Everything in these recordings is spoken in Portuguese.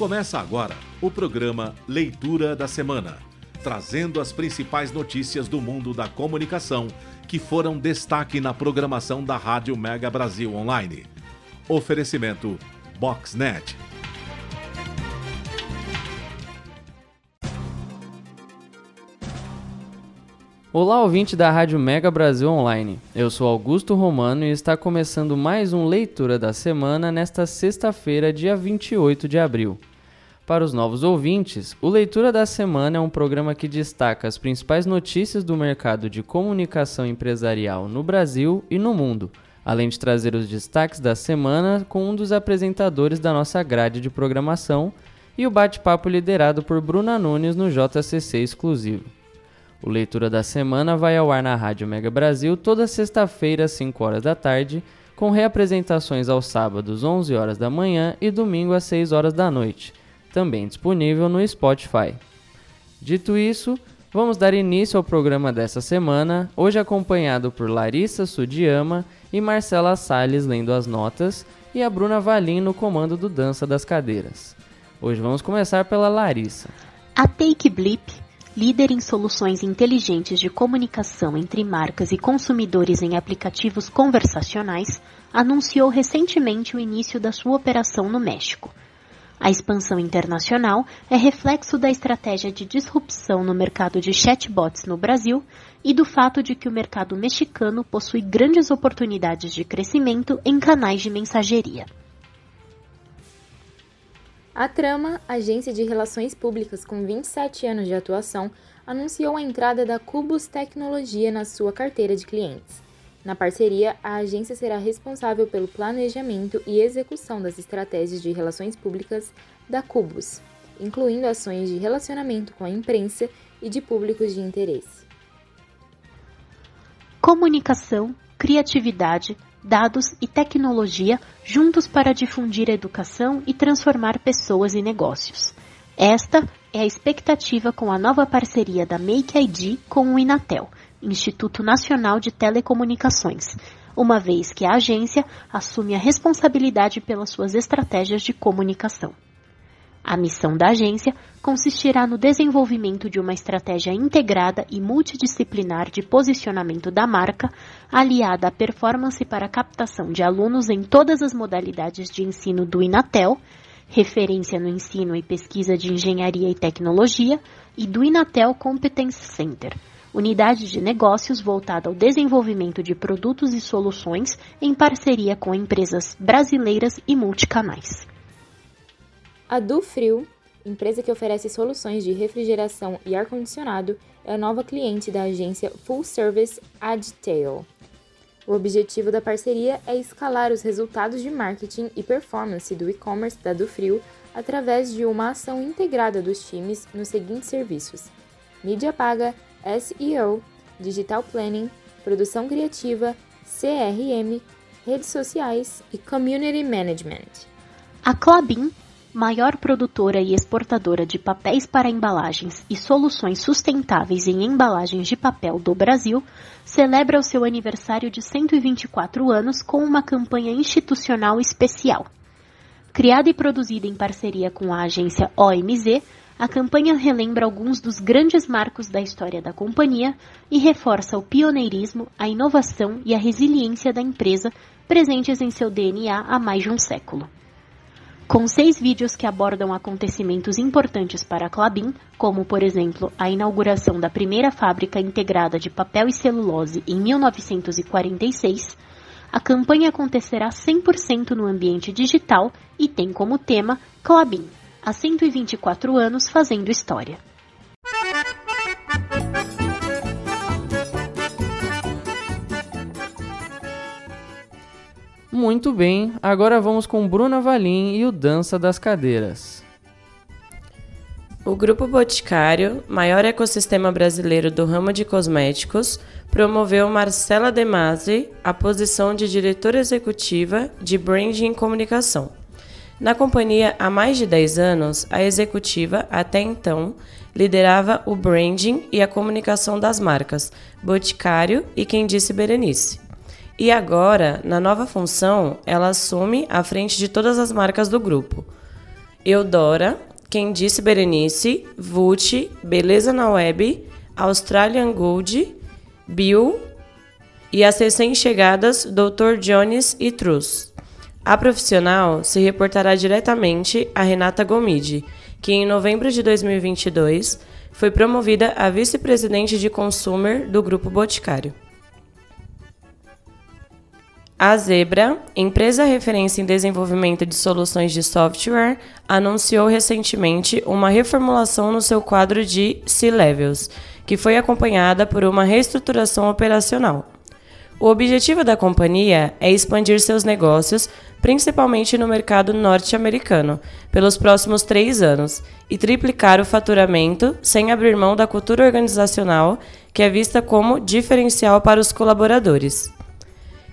Começa agora o programa Leitura da Semana, trazendo as principais notícias do mundo da comunicação que foram destaque na programação da Rádio Mega Brasil Online. Oferecimento Boxnet. Olá, ouvinte da Rádio Mega Brasil Online. Eu sou Augusto Romano e está começando mais um Leitura da Semana nesta sexta-feira, dia 28 de abril. Para os novos ouvintes, o Leitura da Semana é um programa que destaca as principais notícias do mercado de comunicação empresarial no Brasil e no mundo, além de trazer os destaques da semana com um dos apresentadores da nossa grade de programação e o bate-papo liderado por Bruna Nunes no JCC exclusivo. O Leitura da Semana vai ao ar na Rádio Mega Brasil toda sexta-feira às 5 horas da tarde, com reapresentações aos sábados 11 horas da manhã e domingo às 6 horas da noite, também disponível no Spotify. Dito isso, vamos dar início ao programa dessa semana, hoje acompanhado por Larissa Sudiama e Marcela Salles lendo as notas e a Bruna Valim no comando do Dança das Cadeiras. Hoje vamos começar pela Larissa. A Take Blip líder em soluções inteligentes de comunicação entre marcas e consumidores em aplicativos conversacionais, anunciou recentemente o início da sua operação no México. A expansão internacional é reflexo da estratégia de disrupção no mercado de chatbots no Brasil e do fato de que o mercado mexicano possui grandes oportunidades de crescimento em canais de mensageria. A Trama, agência de relações públicas com 27 anos de atuação, anunciou a entrada da Cubus Tecnologia na sua carteira de clientes. Na parceria, a agência será responsável pelo planejamento e execução das estratégias de relações públicas da Cubus, incluindo ações de relacionamento com a imprensa e de públicos de interesse. Comunicação, criatividade, dados e tecnologia juntos para difundir a educação e transformar pessoas e negócios. Esta é a expectativa com a nova parceria da Make ID com o Inatel, Instituto Nacional de Telecomunicações, uma vez que a agência assume a responsabilidade pelas suas estratégias de comunicação. A missão da agência consistirá no desenvolvimento de uma estratégia integrada e multidisciplinar de posicionamento da marca, aliada à performance para captação de alunos em todas as modalidades de ensino do Inatel, referência no ensino e pesquisa de engenharia e tecnologia, e do Inatel Competence Center, unidade de negócios voltada ao desenvolvimento de produtos e soluções em parceria com empresas brasileiras e multicanais. A Dufrio, empresa que oferece soluções de refrigeração e ar-condicionado, é a nova cliente da agência Full Service Adtail. O objetivo da parceria é escalar os resultados de marketing e performance do e-commerce da Dufrio através de uma ação integrada dos times nos seguintes serviços: mídia paga, SEO, digital planning, produção criativa, CRM, redes sociais e community management. A Clabin maior produtora e exportadora de papéis para embalagens e soluções sustentáveis em embalagens de papel do Brasil, celebra o seu aniversário de 124 anos com uma campanha institucional especial. Criada e produzida em parceria com a agência OMZ, a campanha relembra alguns dos grandes marcos da história da companhia e reforça o pioneirismo, a inovação e a resiliência da empresa presentes em seu DNA há mais de um século com seis vídeos que abordam acontecimentos importantes para a Clabin, como, por exemplo, a inauguração da primeira fábrica integrada de papel e celulose em 1946, a campanha acontecerá 100% no ambiente digital e tem como tema Clabin, há 124 anos fazendo história. Muito bem, agora vamos com Bruna Valim e o Dança das Cadeiras. O Grupo Boticário, maior ecossistema brasileiro do ramo de cosméticos, promoveu Marcela De Masi à posição de diretora executiva de Branding e Comunicação. Na companhia há mais de 10 anos, a executiva, até então, liderava o branding e a comunicação das marcas Boticário e Quem Disse Berenice. E agora, na nova função, ela assume a frente de todas as marcas do grupo. Eudora, Quem Disse Berenice, Vult, Beleza na Web, Australian Gold, Bill e as recém-chegadas Dr. Jones e Trus. A profissional se reportará diretamente a Renata Gomide, que em novembro de 2022 foi promovida a vice-presidente de Consumer do Grupo Boticário. A Zebra, empresa referência em desenvolvimento de soluções de software, anunciou recentemente uma reformulação no seu quadro de C-Levels, que foi acompanhada por uma reestruturação operacional. O objetivo da companhia é expandir seus negócios, principalmente no mercado norte-americano, pelos próximos três anos e triplicar o faturamento sem abrir mão da cultura organizacional, que é vista como diferencial para os colaboradores.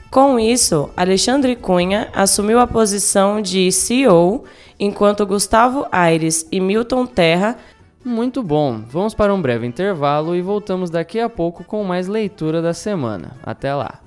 Com isso, Alexandre Cunha assumiu a posição de CEO, enquanto Gustavo Aires e Milton Terra. Muito bom, vamos para um breve intervalo e voltamos daqui a pouco com mais leitura da semana. Até lá!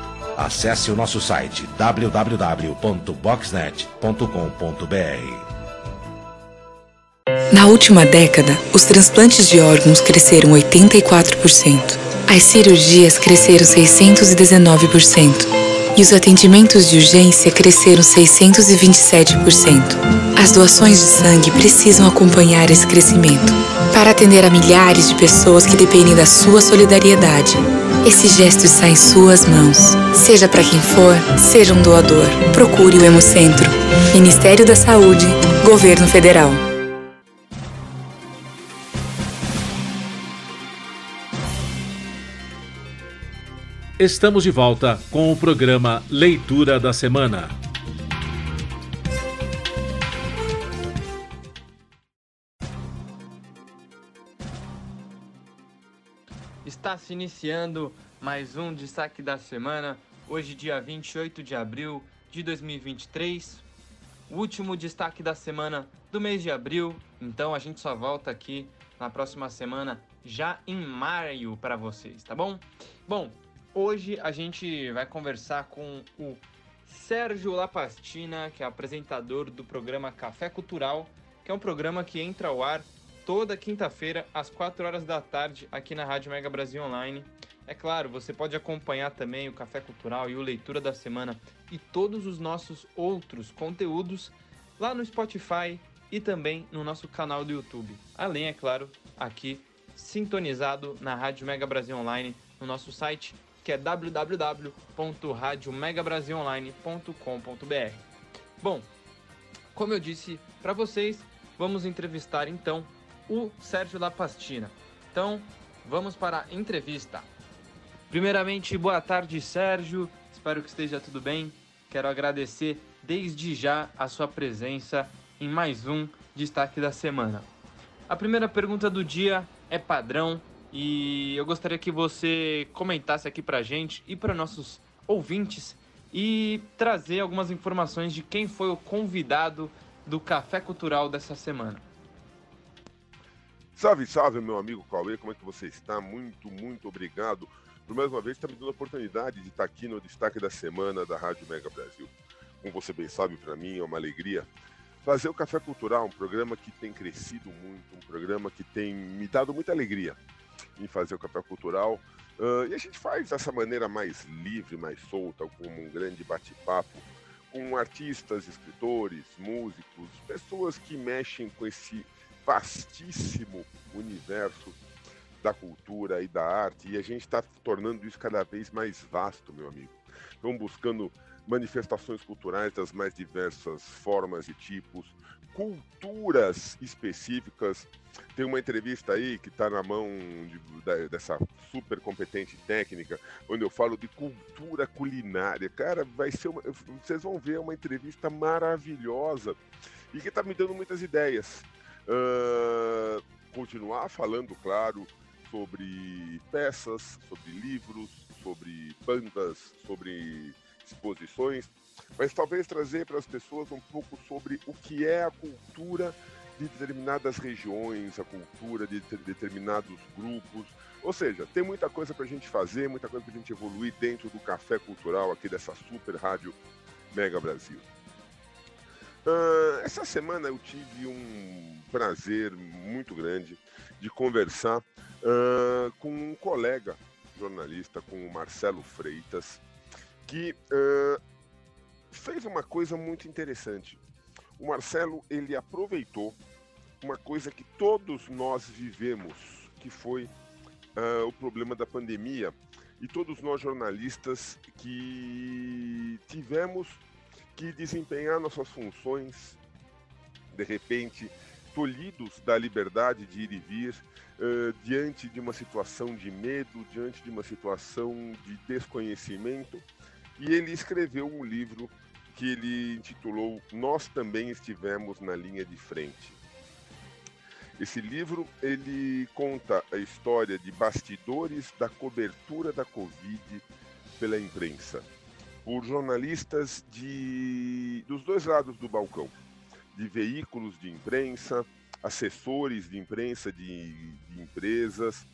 Acesse o nosso site www.boxnet.com.br. Na última década, os transplantes de órgãos cresceram 84%, as cirurgias cresceram 619% e os atendimentos de urgência cresceram 627%. As doações de sangue precisam acompanhar esse crescimento para atender a milhares de pessoas que dependem da sua solidariedade. Esse gesto está em suas mãos. Seja para quem for, seja um doador. Procure o Hemocentro. Ministério da Saúde, Governo Federal. Estamos de volta com o programa Leitura da Semana. Está se iniciando mais um destaque da semana, hoje, dia 28 de abril de 2023. O último destaque da semana do mês de abril, então a gente só volta aqui na próxima semana, já em maio, para vocês, tá bom? Bom, hoje a gente vai conversar com o Sérgio Lapastina, que é apresentador do programa Café Cultural, que é um programa que entra ao ar toda quinta-feira, às 4 horas da tarde, aqui na Rádio Mega Brasil Online. É claro, você pode acompanhar também o Café Cultural e o Leitura da Semana e todos os nossos outros conteúdos lá no Spotify e também no nosso canal do YouTube. Além, é claro, aqui sintonizado na Rádio Mega Brasil Online, no nosso site, que é www.radiomegabrasilonline.com.br. Bom, como eu disse para vocês, vamos entrevistar então o Sérgio Lapastina. Então, vamos para a entrevista. Primeiramente, boa tarde, Sérgio. Espero que esteja tudo bem. Quero agradecer desde já a sua presença em mais um destaque da semana. A primeira pergunta do dia é padrão e eu gostaria que você comentasse aqui para gente e para nossos ouvintes e trazer algumas informações de quem foi o convidado do Café Cultural dessa semana. Salve, salve, meu amigo Cauê, como é que você está? Muito, muito obrigado por mais uma vez estar me dando a oportunidade de estar aqui no Destaque da Semana da Rádio Mega Brasil. Como você bem sabe, para mim é uma alegria fazer o Café Cultural, um programa que tem crescido muito, um programa que tem me dado muita alegria em fazer o Café Cultural. Uh, e a gente faz dessa maneira mais livre, mais solta, como um grande bate-papo com artistas, escritores, músicos, pessoas que mexem com esse vastíssimo universo da cultura e da arte, e a gente está tornando isso cada vez mais vasto, meu amigo. estão buscando manifestações culturais das mais diversas formas e tipos, culturas específicas. Tem uma entrevista aí que está na mão de, dessa super competente técnica, onde eu falo de cultura culinária. Cara, vai ser uma, vocês vão ver uma entrevista maravilhosa e que está me dando muitas ideias. Uh, continuar falando, claro, sobre peças, sobre livros, sobre bandas, sobre exposições, mas talvez trazer para as pessoas um pouco sobre o que é a cultura de determinadas regiões, a cultura de determinados grupos. Ou seja, tem muita coisa para a gente fazer, muita coisa para a gente evoluir dentro do café cultural aqui dessa super rádio Mega Brasil. Uh, essa semana eu tive um prazer muito grande de conversar uh, com um colega jornalista, com o Marcelo Freitas, que uh, fez uma coisa muito interessante. O Marcelo ele aproveitou uma coisa que todos nós vivemos, que foi o problema da pandemia, e todos nós jornalistas que tivemos que desempenhar nossas funções, de repente tolhidos da liberdade de ir e vir, uh, diante de uma situação de medo, diante de uma situação de desconhecimento, e ele escreveu um livro que ele intitulou Nós também estivemos na linha de frente. Esse livro ele conta a história de bastidores da cobertura da Covid pela imprensa, por jornalistas de dos dois lados do balcão, de veículos de imprensa, assessores de imprensa de, de empresas,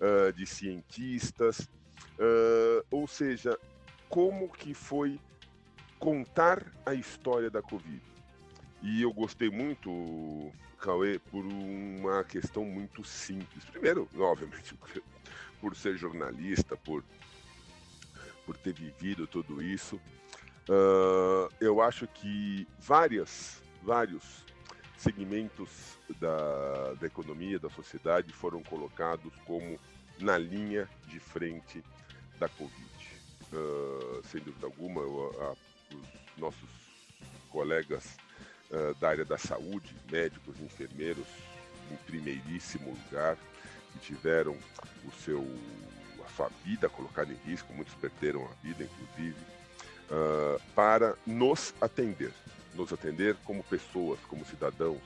uh, de cientistas, uh, ou seja, como que foi contar a história da Covid. E eu gostei muito, Cauê, por uma questão muito simples. Primeiro, obviamente, por ser jornalista, por, por ter vivido tudo isso. Uh, eu acho que várias, vários segmentos da, da economia, da sociedade foram colocados como na linha de frente da Covid. Uh, sem dúvida alguma, a, os nossos colegas uh, da área da saúde, médicos, enfermeiros, em primeiríssimo lugar, que tiveram o seu, sua vida colocada em risco, muitos perderam a vida, inclusive, uh, para nos atender, nos atender como pessoas, como cidadãos,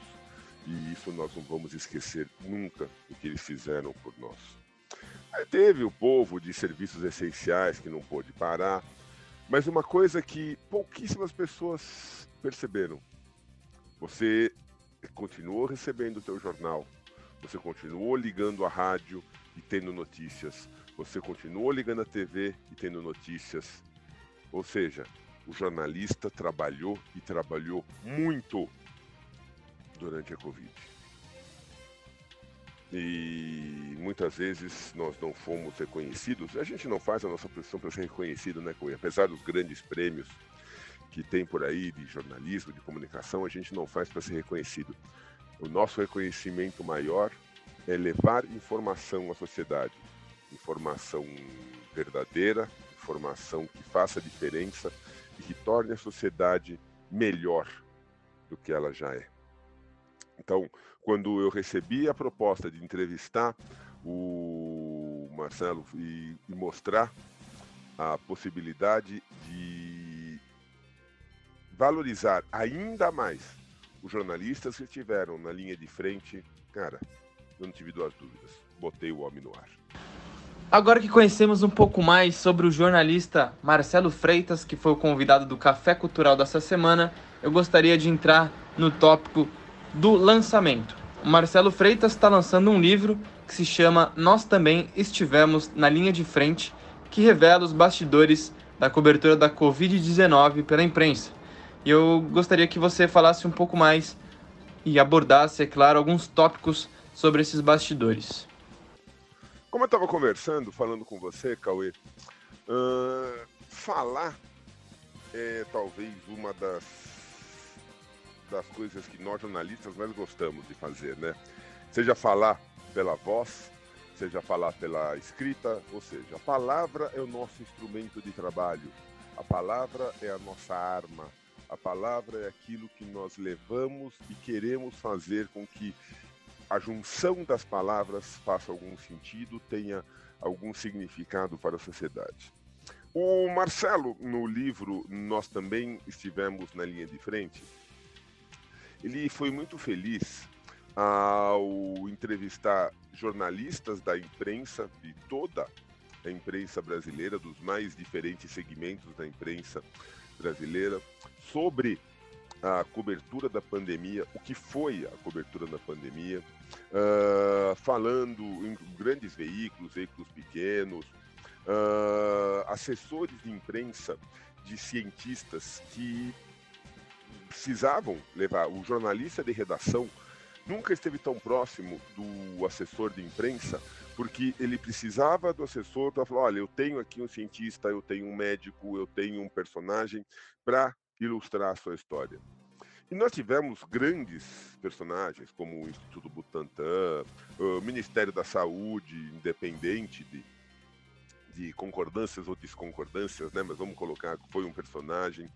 e isso nós não vamos esquecer nunca o que eles fizeram por nós. Aí teve o povo de serviços essenciais que não pôde parar, mas uma coisa que pouquíssimas pessoas perceberam: você continuou recebendo o teu jornal, você continuou ligando a rádio e tendo notícias, você continuou ligando a TV e tendo notícias. Ou seja, o jornalista trabalhou e trabalhou muito durante a Covid. E muitas vezes nós não fomos reconhecidos. A gente não faz a nossa profissão para ser reconhecido, né, Cunha? Apesar dos grandes prêmios que tem por aí de jornalismo, de comunicação, a gente não faz para ser reconhecido. O nosso reconhecimento maior é levar informação à sociedade, informação verdadeira, informação que faça diferença e que torne a sociedade melhor do que ela já é. Então, quando eu recebi a proposta de entrevistar o Marcelo e, e mostrar a possibilidade de valorizar ainda mais os jornalistas que estiveram na linha de frente, cara, eu não tive duas dúvidas. Botei o homem no ar. Agora que conhecemos um pouco mais sobre o jornalista Marcelo Freitas, que foi o convidado do Café Cultural dessa semana, eu gostaria de entrar no tópico do lançamento. O Marcelo Freitas está lançando um livro que se chama Nós Também Estivemos na Linha de Frente, que revela os bastidores da cobertura da Covid-19 pela imprensa. E eu gostaria que você falasse um pouco mais e abordasse, é claro, alguns tópicos sobre esses bastidores. Como eu estava conversando, falando com você, Cauê, uh, falar é talvez uma das das coisas que nós jornalistas mais gostamos de fazer, né? Seja falar pela voz, seja falar pela escrita, ou seja, a palavra é o nosso instrumento de trabalho. A palavra é a nossa arma. A palavra é aquilo que nós levamos e queremos fazer com que a junção das palavras faça algum sentido, tenha algum significado para a sociedade. O Marcelo, no livro Nós Também Estivemos na Linha de Frente, ele foi muito feliz ao entrevistar jornalistas da imprensa, de toda a imprensa brasileira, dos mais diferentes segmentos da imprensa brasileira, sobre a cobertura da pandemia, o que foi a cobertura da pandemia, uh, falando em grandes veículos, veículos pequenos, uh, assessores de imprensa de cientistas que precisavam levar o jornalista de redação nunca esteve tão próximo do assessor de imprensa, porque ele precisava do assessor para falar: olha, eu tenho aqui um cientista, eu tenho um médico, eu tenho um personagem para ilustrar a sua história. E nós tivemos grandes personagens, como o Instituto Butantan, o Ministério da Saúde, independente de, de concordâncias ou discordâncias, né? mas vamos colocar que foi um personagem.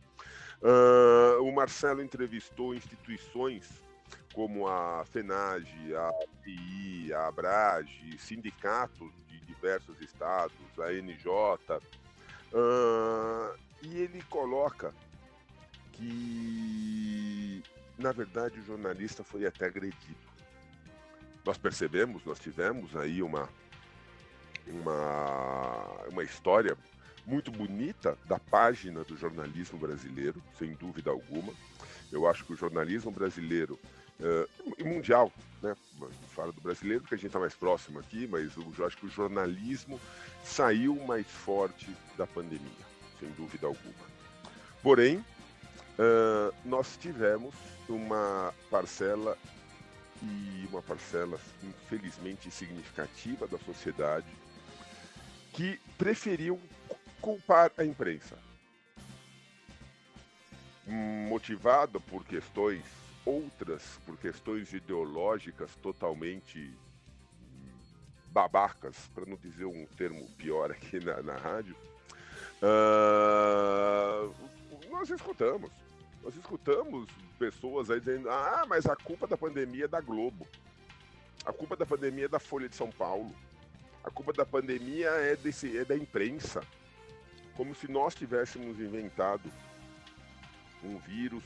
Uh, o Marcelo entrevistou instituições como a FENAGE, a PI, a ABRAGE, sindicatos de diversos estados, a NJ, uh, e ele coloca que, na verdade, o jornalista foi até agredido. Nós percebemos, nós tivemos aí uma, uma, uma história muito bonita da página do jornalismo brasileiro, sem dúvida alguma. Eu acho que o jornalismo brasileiro uh, e mundial, né? Fala do brasileiro porque a gente está mais próximo aqui, mas eu acho que o jornalismo saiu mais forte da pandemia, sem dúvida alguma. Porém, uh, nós tivemos uma parcela e uma parcela infelizmente significativa da sociedade que preferiu culpar a imprensa, motivada por questões outras, por questões ideológicas totalmente babacas, para não dizer um termo pior aqui na, na rádio, uh, nós escutamos. Nós escutamos pessoas aí dizendo: ah, mas a culpa da pandemia é da Globo. A culpa da pandemia é da Folha de São Paulo. A culpa da pandemia é, desse, é da imprensa. Como se nós tivéssemos inventado um vírus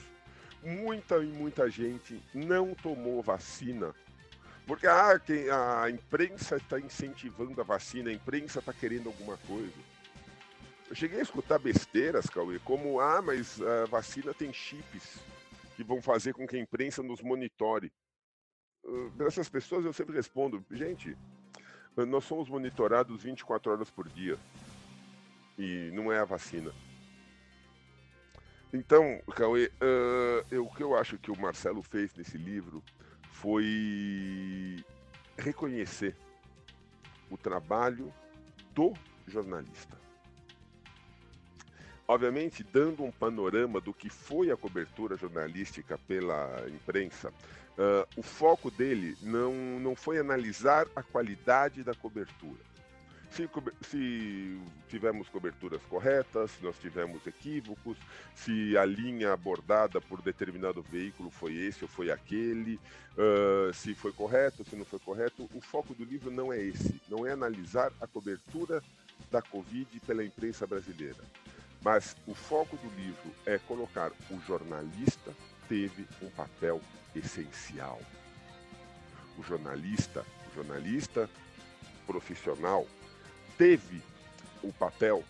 muita e muita gente não tomou vacina. Porque ah, a imprensa está incentivando a vacina, a imprensa está querendo alguma coisa. Eu cheguei a escutar besteiras, Cauê, como, ah, mas a vacina tem chips que vão fazer com que a imprensa nos monitore. Uh, essas pessoas eu sempre respondo, gente, nós somos monitorados 24 horas por dia. E não é a vacina. Então, Cauê, uh, eu, o que eu acho que o Marcelo fez nesse livro foi reconhecer o trabalho do jornalista. Obviamente, dando um panorama do que foi a cobertura jornalística pela imprensa, uh, o foco dele não, não foi analisar a qualidade da cobertura, se, se, tivemos coberturas corretas, se nós tivemos equívocos, se a linha abordada por determinado veículo foi esse ou foi aquele, uh, se foi correto, se não foi correto. O foco do livro não é esse, não é analisar a cobertura da Covid pela imprensa brasileira. Mas o foco do livro é colocar o jornalista teve um papel essencial. O jornalista, o jornalista profissional, teve o papel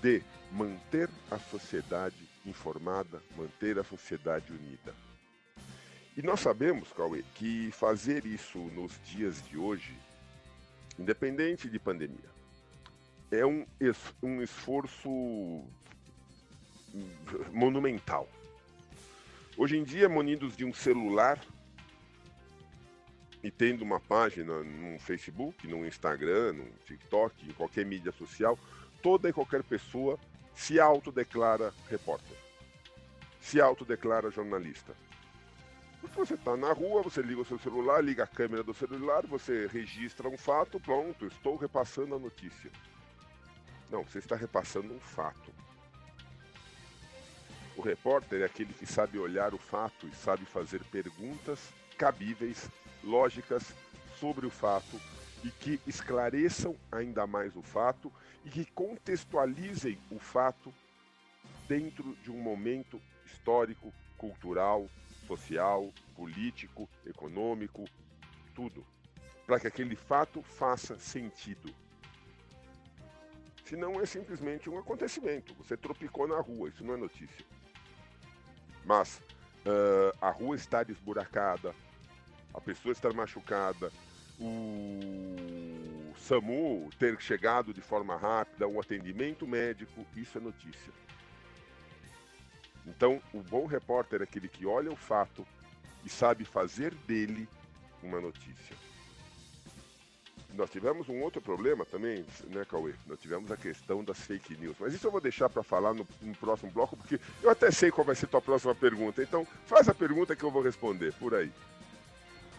de manter a sociedade informada, manter a sociedade unida. E nós sabemos, Cauê, que fazer isso nos dias de hoje, independente de pandemia, é um, um esforço monumental. Hoje em dia, munidos de um celular, e tendo uma página no Facebook, no Instagram, no TikTok, em qualquer mídia social, toda e qualquer pessoa se autodeclara repórter, se autodeclara jornalista. Porque você está na rua, você liga o seu celular, liga a câmera do celular, você registra um fato, pronto, estou repassando a notícia. Não, você está repassando um fato. O repórter é aquele que sabe olhar o fato e sabe fazer perguntas cabíveis, lógicas sobre o fato e que esclareçam ainda mais o fato e que contextualizem o fato dentro de um momento histórico, cultural, social, político, econômico, tudo, para que aquele fato faça sentido. Senão é simplesmente um acontecimento. Você tropicou na rua, isso não é notícia. Mas uh, a rua está desburacada, a pessoa está machucada, o SAMU ter chegado de forma rápida, um atendimento médico, isso é notícia. Então, o bom repórter é aquele que olha o fato e sabe fazer dele uma notícia. Nós tivemos um outro problema também, né, Cauê? Nós tivemos a questão das fake news. Mas isso eu vou deixar para falar no, no, próximo bloco, porque eu até sei qual vai ser a tua próxima pergunta. Então, faz a pergunta que eu vou responder, por aí.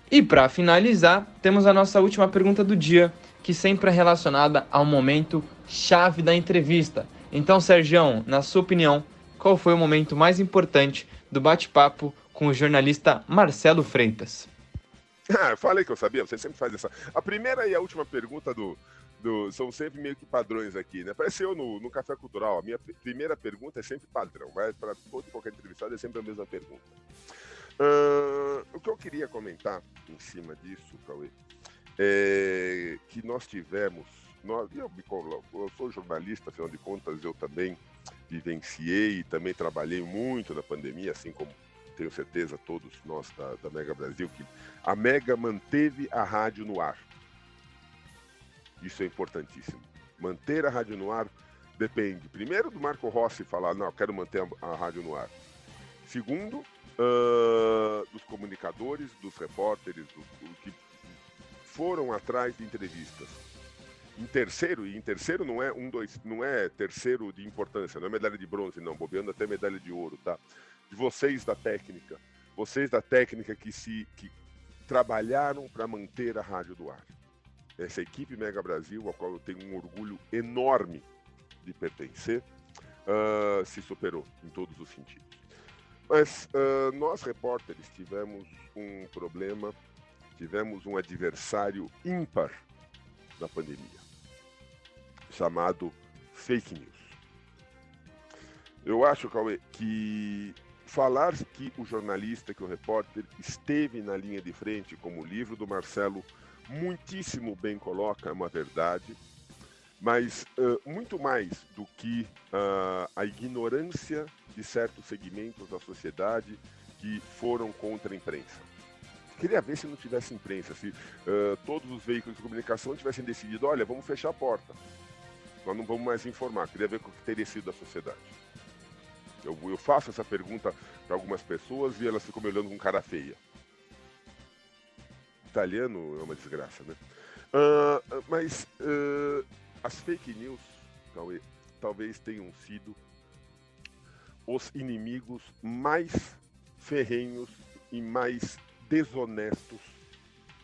E para finalizar, temos a nossa última pergunta do dia, que sempre é relacionada ao momento chave da entrevista. Então, Sergião, na sua opinião, qual foi o momento mais importante do bate-papo com o jornalista Marcelo Freitas? Ah, falei que eu sabia, você sempre faz essa. A primeira e a última pergunta do, do, são sempre meio que padrões aqui, né? Parece eu no, no Café Cultural. A minha primeira pergunta é sempre padrão, vai para todo e qualquer entrevistado é sempre a mesma pergunta. Uh, o que eu queria comentar em cima disso, Cauê, é que nós tivemos. Nós, eu, eu sou jornalista, afinal de contas, eu também vivenciei e também trabalhei muito na pandemia, assim como tenho certeza todos nós da, da Mega Brasil, que a Mega manteve a rádio no ar. Isso é importantíssimo. Manter a rádio no ar depende, primeiro, do Marco Rossi falar, não, quero manter a, a rádio no ar. Segundo, uh, dos comunicadores, dos repórteres, do, do, que foram atrás de entrevistas em terceiro, e em terceiro não é um, dois, não é terceiro de importância, não é medalha de bronze, não, bobeando até medalha de ouro, tá? De vocês da técnica, vocês da técnica que se que trabalharam para manter a rádio do ar. Essa equipe Mega Brasil, a qual eu tenho um orgulho enorme de pertencer, uh, se superou em todos os sentidos. Mas uh, nós, repórteres, tivemos um problema, tivemos um adversário ímpar da pandemia chamado fake news. Eu acho, Cauê, que falar que o jornalista, que o repórter esteve na linha de frente, como o livro do Marcelo muitíssimo bem coloca, é uma verdade, mas uh, muito mais do que uh, a ignorância de certos segmentos da sociedade que foram contra a imprensa. Queria ver se não tivesse imprensa, se uh, todos os veículos de comunicação tivessem decidido, olha, vamos fechar a porta. Nós não vamos mais informar. Queria ver o que teria sido a sociedade. Eu, eu faço essa pergunta para algumas pessoas e elas ficam me olhando com cara feia. Italiano é uma desgraça, né? Uh, mas uh, as fake news, talvez, talvez tenham sido os inimigos mais ferrenhos e mais desonestos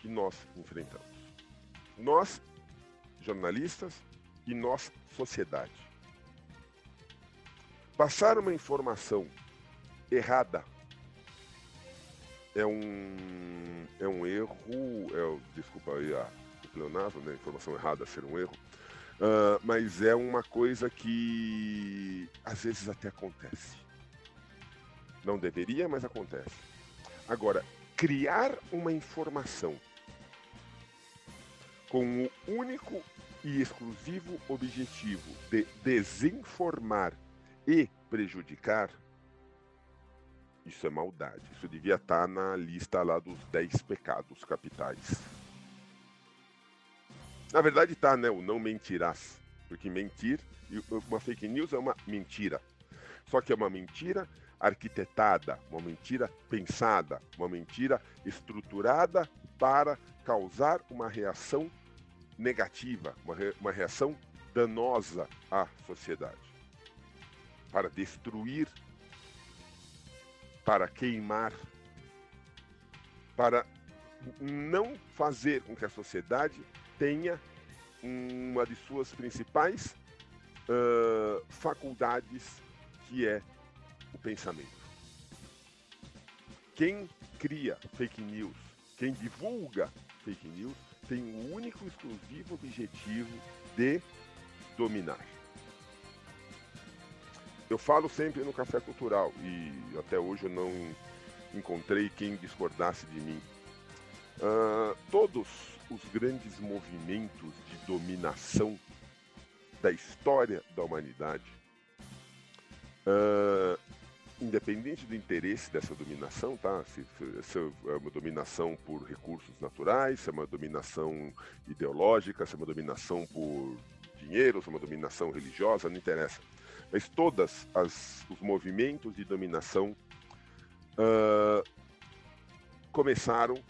que nós enfrentamos. Nós, jornalistas, e nós, sociedade. Passar uma informação errada é um, é um erro, é, desculpa aí a, o né? Informação errada ser um erro, uh, mas é uma coisa que às vezes até acontece. Não deveria, mas acontece. Agora, criar uma informação com o único e exclusivo objetivo de desinformar e prejudicar, isso é maldade. Isso devia estar na lista lá dos 10 pecados capitais. Na verdade está, né? O não mentirás. Porque mentir, uma fake news é uma mentira. Só que é uma mentira arquitetada, uma mentira pensada, uma mentira estruturada para causar uma reação negativa, uma reação danosa à sociedade, para destruir, para queimar, para não fazer com que a sociedade tenha uma de suas principais uh, faculdades, que é o pensamento. Quem cria fake news, quem divulga fake news, tem o único e exclusivo objetivo de dominar. Eu falo sempre no Café Cultural e até hoje eu não encontrei quem discordasse de mim. Uh, todos os grandes movimentos de dominação da história da humanidade, uh, independente do interesse dessa dominação, tá? Se, se, é uma dominação por recursos naturais, se é uma dominação ideológica, se é uma dominação por dinheiro, se é uma dominação religiosa, não interessa mas todas as, os movimentos de dominação uh, começaram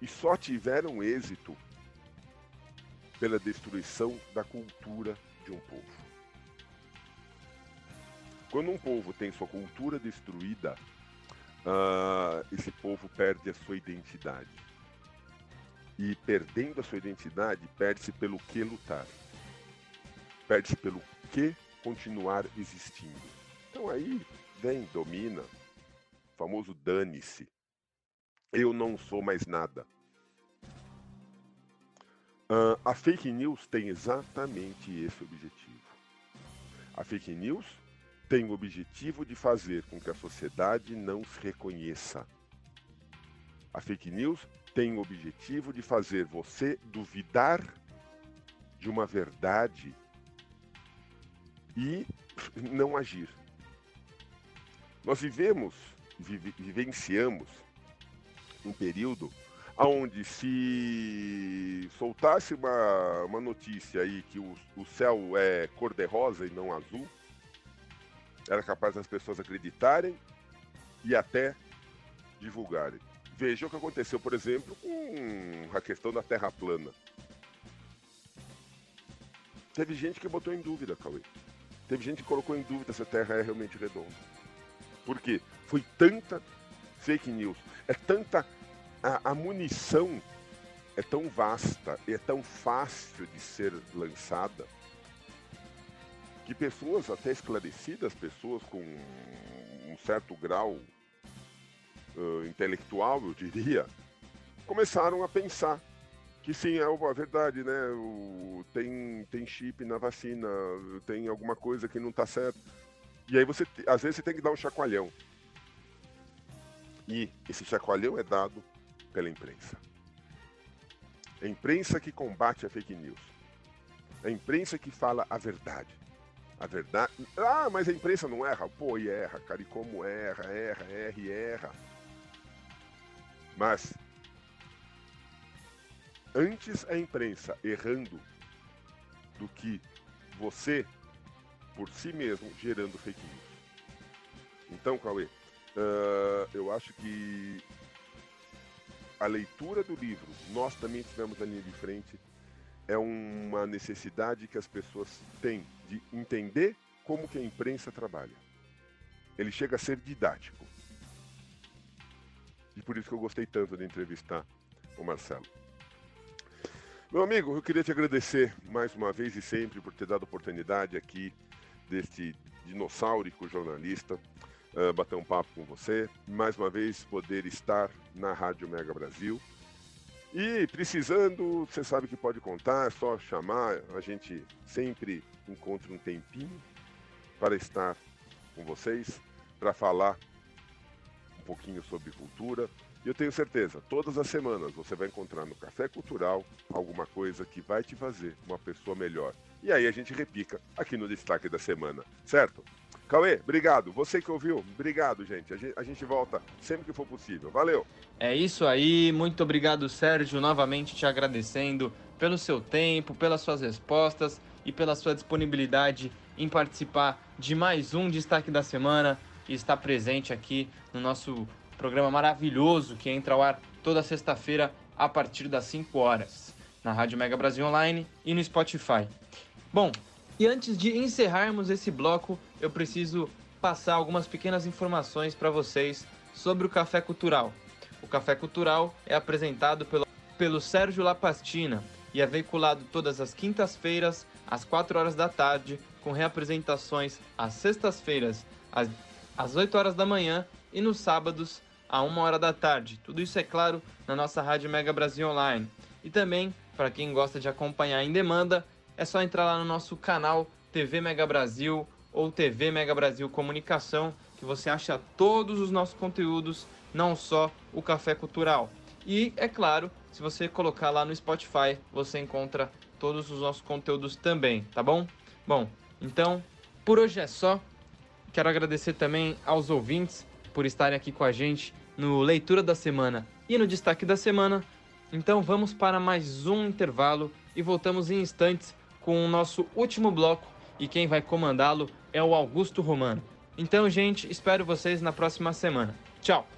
e só tiveram êxito pela destruição da cultura de um povo. Quando um povo tem sua cultura destruída, uh, esse povo perde a sua identidade. E perdendo a sua identidade, perde-se pelo que lutar. Perde-se pelo que continuar existindo. Então aí vem, domina, famoso dane-se. Eu não sou mais nada. Uh, a fake news tem exatamente esse objetivo. A fake news tem o objetivo de fazer com que a sociedade não se reconheça. A fake news tem o objetivo de fazer você duvidar de uma verdade e não agir. Nós vivemos, vive, vivenciamos um período onde se soltasse uma, uma notícia aí que o, o céu é cor-de-rosa e não azul, era capaz das pessoas acreditarem e até divulgarem. Veja o que aconteceu, por exemplo, com a questão da Terra plana. Teve gente que botou em dúvida, Cauê. Teve gente que colocou em dúvida se a Terra é realmente redonda. Por quê? Foi tanta fake news, é tanta. A, a munição é tão vasta e é tão fácil de ser lançada que pessoas até esclarecidas, pessoas com um certo grau uh, intelectual, eu diria, começaram a pensar que sim, é a verdade, né? O, tem, tem chip na vacina, tem alguma coisa que não tá certo. E aí você, às vezes, você tem que dar um chacoalhão. E esse chacoalhão é dado pela imprensa. É a imprensa que combate a fake news. É a imprensa que fala a verdade. A verdade. Ah, mas a imprensa não erra? Pô, e erra, cara. E como erra, erra, erra erra. Mas antes a imprensa errando do que você, por si mesmo, gerando fake news. Então, Cauê, uh, eu acho que a leitura do livro, nós também tivemos na linha de frente, é uma necessidade que as pessoas têm de entender como que a imprensa trabalha. Ele chega a ser didático. E por isso que eu gostei tanto de entrevistar o Marcelo. Meu amigo, eu queria te agradecer mais uma vez e sempre por ter dado oportunidade aqui deste dinossaurico jornalista uh, bater um papo com você. Mais uma vez poder estar na Rádio Mega Brasil. E precisando, você sabe que pode contar, é só chamar, a gente sempre encontra um tempinho para estar com vocês, para falar um pouquinho sobre cultura, e eu tenho certeza, todas as semanas você vai encontrar no Café Cultural alguma coisa que vai te fazer uma pessoa melhor. E aí a gente repica aqui no destaque da semana, certo? Cauê, obrigado. Você que ouviu, obrigado, gente. A gente volta sempre que for possível. Valeu. É isso aí. Muito obrigado, Sérgio. Novamente te agradecendo pelo seu tempo, pelas suas respostas e pela sua disponibilidade em participar de mais um destaque da semana e estar presente aqui no nosso programa maravilhoso que entra ao ar toda sexta-feira a partir das 5 horas, na Rádio Mega Brasil Online e no Spotify. Bom, e antes de encerrarmos esse bloco, eu preciso passar algumas pequenas informações para vocês sobre o Café Cultural. O Café Cultural é apresentado pelo, pelo Sérgio Lapastina e é veiculado todas as quintas-feiras, às 4 horas da tarde, com reapresentações às sextas-feiras, às às 8 horas da manhã e nos sábados, a 1 hora da tarde. Tudo isso, é claro, na nossa Rádio Mega Brasil Online. E também, para quem gosta de acompanhar em demanda, é só entrar lá no nosso canal TV Mega Brasil ou TV Mega Brasil Comunicação, que você acha todos os nossos conteúdos, não só o Café Cultural. E, é claro, se você colocar lá no Spotify, você encontra todos os nossos conteúdos também, tá bom? Bom, então, por hoje é só. Quero agradecer também aos ouvintes por estarem aqui com a gente no Leitura da Semana e no Destaque da Semana. Então vamos para mais um intervalo e voltamos em instantes com o nosso último bloco e quem vai comandá-lo é o Augusto Romano. Então, gente, espero vocês na próxima semana. Tchau!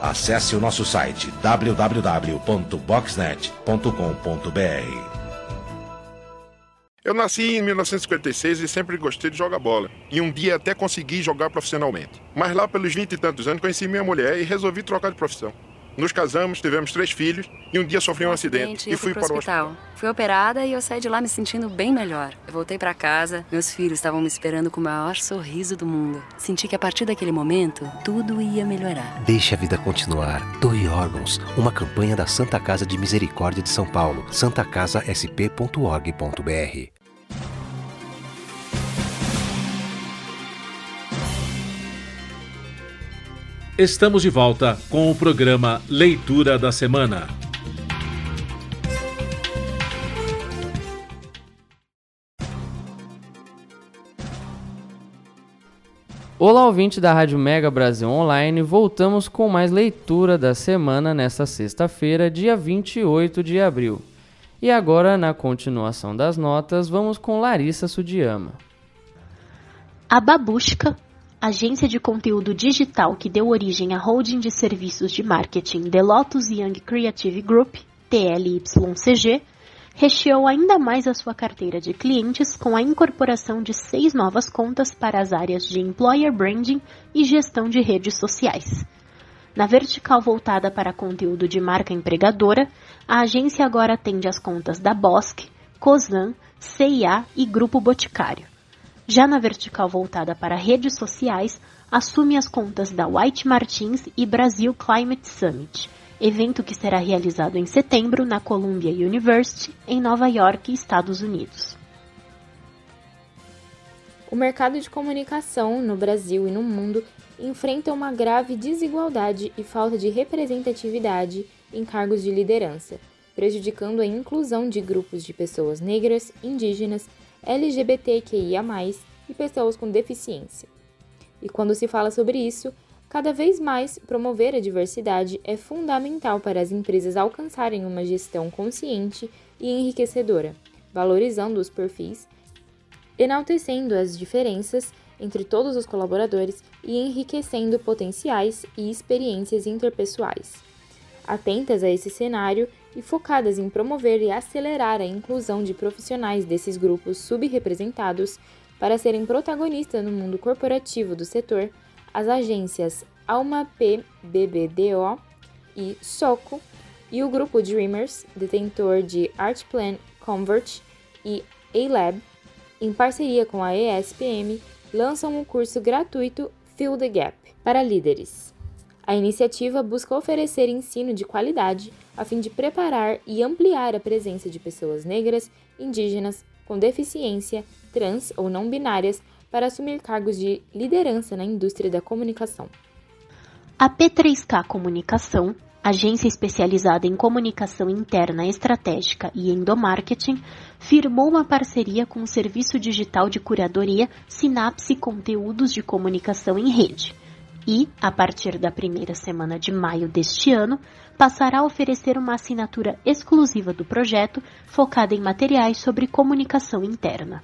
Acesse o nosso site www.boxnet.com.br. Eu nasci em 1956 e sempre gostei de jogar bola. E um dia até consegui jogar profissionalmente. Mas lá pelos vinte e tantos anos conheci minha mulher e resolvi trocar de profissão. Nos casamos, tivemos três filhos e um dia sofri um acidente e fui, para o hospital. Fui operada e eu saí de lá me sentindo bem melhor. Eu voltei para casa, meus filhos estavam me esperando com o maior sorriso do mundo. Senti que a partir daquele momento, tudo ia melhorar. Deixe a vida continuar. Doe órgãos. Uma campanha da Santa Casa de Misericórdia de São Paulo. santacasasp.org.br Estamos de volta com o programa Leitura da Semana. Olá, ouvinte da Rádio Mega Brasil Online. Voltamos com mais leitura da semana nesta sexta-feira, dia 28 de abril. E agora, na continuação das notas, vamos com Larissa Sudiyama. A Babushka, agência de conteúdo digital que deu origem à holding de serviços de marketing The Lotus Young Creative Group, TLYCG, recheou ainda mais a sua carteira de clientes com a incorporação de seis novas contas para as áreas de Employer Branding e gestão de redes sociais. Na vertical voltada para conteúdo de marca empregadora, a agência agora atende as contas da Bosque, Cosan, CIA e Grupo Boticário. Já na vertical voltada para redes sociais, assume as contas da White Martins e Brasil Climate Summit, evento que será realizado em setembro na Columbia University, em Nova York, Estados Unidos. O mercado de comunicação no Brasil e no mundo enfrenta uma grave desigualdade e falta de representatividade em cargos de liderança, prejudicando a inclusão de grupos de pessoas negras, indígenas, LGBTQIA, e pessoas com deficiência. E quando se fala sobre isso, cada vez mais promover a diversidade é fundamental para as empresas alcançarem uma gestão consciente e enriquecedora, valorizando os perfis, enaltecendo as diferenças entre todos os colaboradores e enriquecendo potenciais e experiências interpessoais. Atentas a esse cenário e focadas em promover e acelerar a inclusão de profissionais desses grupos subrepresentados para serem protagonistas no mundo corporativo do setor, as agências Alma P BBDO e Soco e o grupo Dreamers, detentor de Artplan Convert e A-Lab, em parceria com a ESPM, lançam um curso gratuito Fill the Gap para líderes. A iniciativa busca oferecer ensino de qualidade a fim de preparar e ampliar a presença de pessoas negras, indígenas, com deficiência, trans ou não binárias para assumir cargos de liderança na indústria da comunicação. A P3K Comunicação, agência especializada em comunicação interna estratégica e endomarketing, firmou uma parceria com o serviço digital de curadoria Sinapse Conteúdos de Comunicação em Rede e, a partir da primeira semana de maio deste ano, passará a oferecer uma assinatura exclusiva do projeto focada em materiais sobre comunicação interna.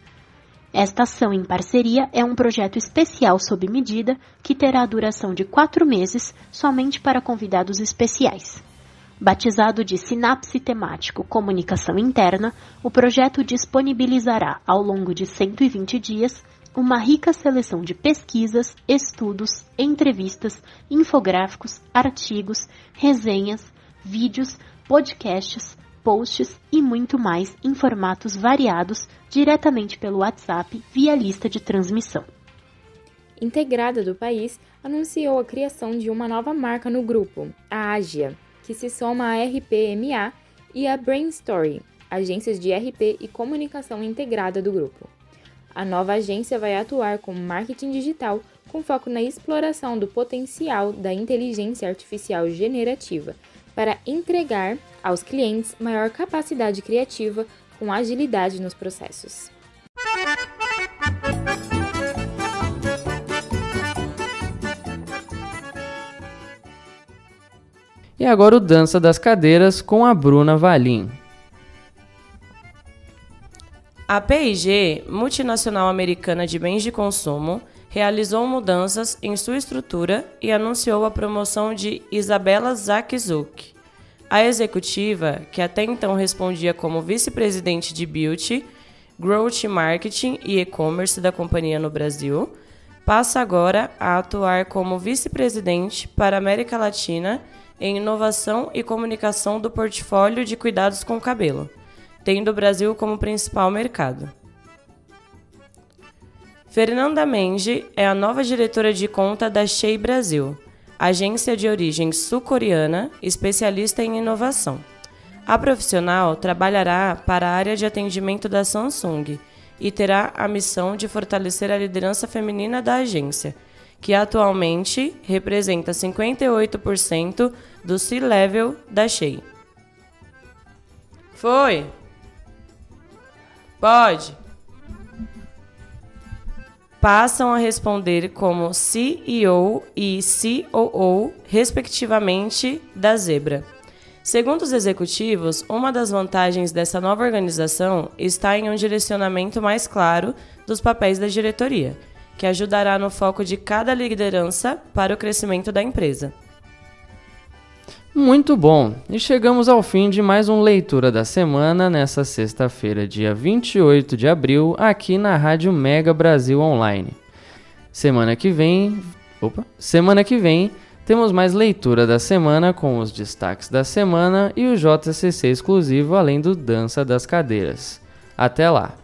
Esta ação em parceria é um projeto especial sob medida que terá a duração de quatro meses somente para convidados especiais. Batizado de Sinapse Temático Comunicação Interna, o projeto disponibilizará, ao longo de 120 dias, uma rica seleção de pesquisas, estudos, entrevistas, infográficos, artigos, resenhas, vídeos, podcasts, posts e muito mais em formatos variados diretamente pelo WhatsApp via lista de transmissão. Integrada do país anunciou a criação de uma nova marca no grupo, a Ágia, que se soma à RPMA e à Brainstory, agências de RP e comunicação integrada do grupo. A nova agência vai atuar com marketing digital com foco na exploração do potencial da inteligência artificial generativa para entregar aos clientes maior capacidade criativa com agilidade nos processos. E agora o Dança das Cadeiras com a Bruna Valim. A P&G, multinacional americana de bens de consumo, realizou mudanças em sua estrutura e anunciou a promoção de Isabela Zakizuk. A executiva, que até então respondia como vice-presidente de Beauty, Growth Marketing e E-commerce da companhia no Brasil, passa agora a atuar como vice-presidente para a América Latina em inovação e comunicação do portfólio de cuidados com o cabelo, tendo o Brasil como principal mercado. Fernanda Menge é a nova diretora de conta da Shea Brasil, agência de origem sul-coreana, especialista em inovação. A profissional trabalhará para a área de atendimento da Samsung e terá a missão de fortalecer a liderança feminina da agência, que atualmente representa 58% do C-Level da Shea. Foi. Pode. Passam a responder como CEO e COO, respectivamente, da Zebra. Segundo os executivos, uma das vantagens dessa nova organização está em um direcionamento mais claro dos papéis da diretoria, que ajudará no foco de cada liderança para o crescimento da empresa. Muito bom! E chegamos ao fim de mais um Leitura da Semana nessa sexta-feira, dia 28 de abril, aqui na Rádio Mega Brasil Online. Semana que vem, opa, semana que vem temos mais leitura da semana com os destaques da semana e o JCC exclusivo, além do Dança das Cadeiras. Até lá!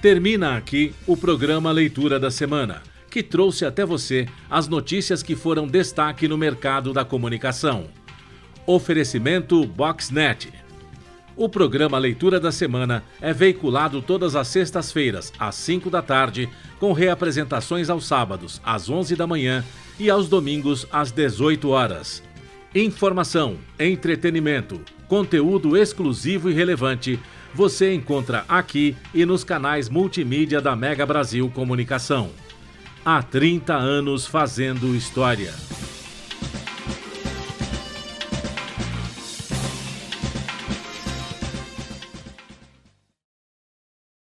Termina aqui o programa Leitura da Semana, que trouxe até você as notícias que foram destaque no mercado da comunicação. Oferecimento Boxnet. O programa Leitura da Semana é veiculado todas as sextas-feiras, às 5 da tarde, com reapresentações aos sábados, às 11 da manhã e aos domingos, às 18 horas. Informação, entretenimento, conteúdo exclusivo e relevante você encontra aqui e nos canais multimídia da Mega Brasil Comunicação. Há 30 anos fazendo história.